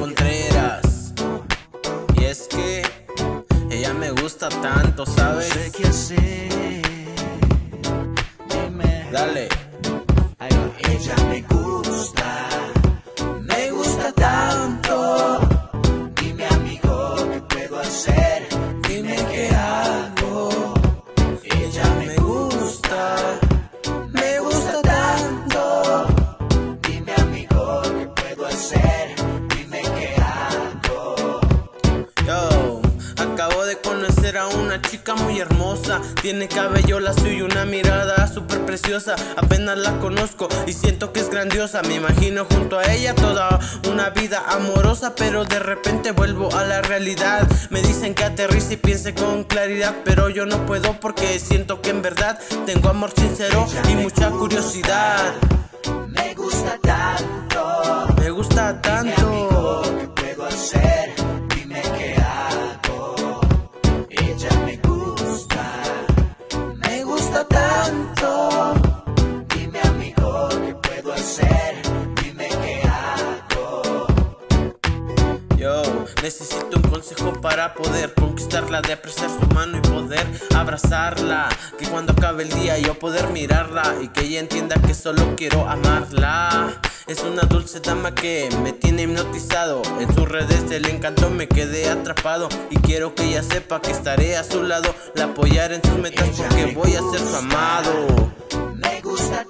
Contreras. Y es que ella me gusta tanto, ¿sabes? No sé qué hacer. Dime. Dale. Ella me gusta. Me gusta tanto. Dime, amigo, ¿qué puedo hacer? Dime qué hago. Ella me gusta. Me gusta tanto. Dime, amigo, ¿qué puedo hacer? De conocer a una chica muy hermosa. Tiene cabello lacio y una mirada súper preciosa. Apenas la conozco y siento que es grandiosa. Me imagino junto a ella toda una vida amorosa. Pero de repente vuelvo a la realidad. Me dicen que aterrice y piense con claridad. Pero yo no puedo porque siento que en verdad tengo amor sincero y mucha curiosidad. Me gusta tanto. Me gusta tanto. Necesito un consejo para poder conquistarla, de apreciar su mano y poder abrazarla. Que cuando acabe el día yo poder mirarla y que ella entienda que solo quiero amarla. Es una dulce dama que me tiene hipnotizado. En sus redes del encanto me quedé atrapado. Y quiero que ella sepa que estaré a su lado. La apoyaré en sus metas porque voy a ser su amado. Me gusta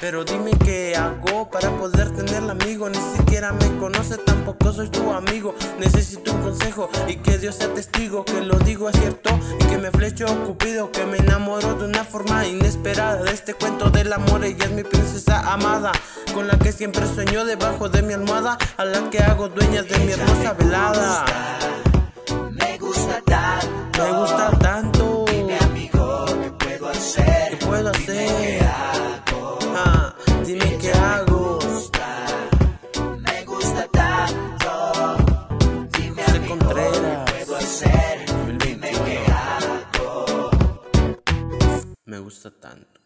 Pero dime qué hago para poder tenerla amigo. Ni siquiera me conoce, tampoco soy tu amigo. Necesito un consejo y que Dios sea testigo. Que lo digo es cierto y que me flecho cupido. Que me enamoro de una forma inesperada de este cuento del amor. Ella es mi princesa amada, con la que siempre sueño debajo de mi almohada. A la que hago dueña de mi hermosa velada. Me gusta tanto. Me gusta tanto. Me gusta, tanto. Dime José Me gusta tanto.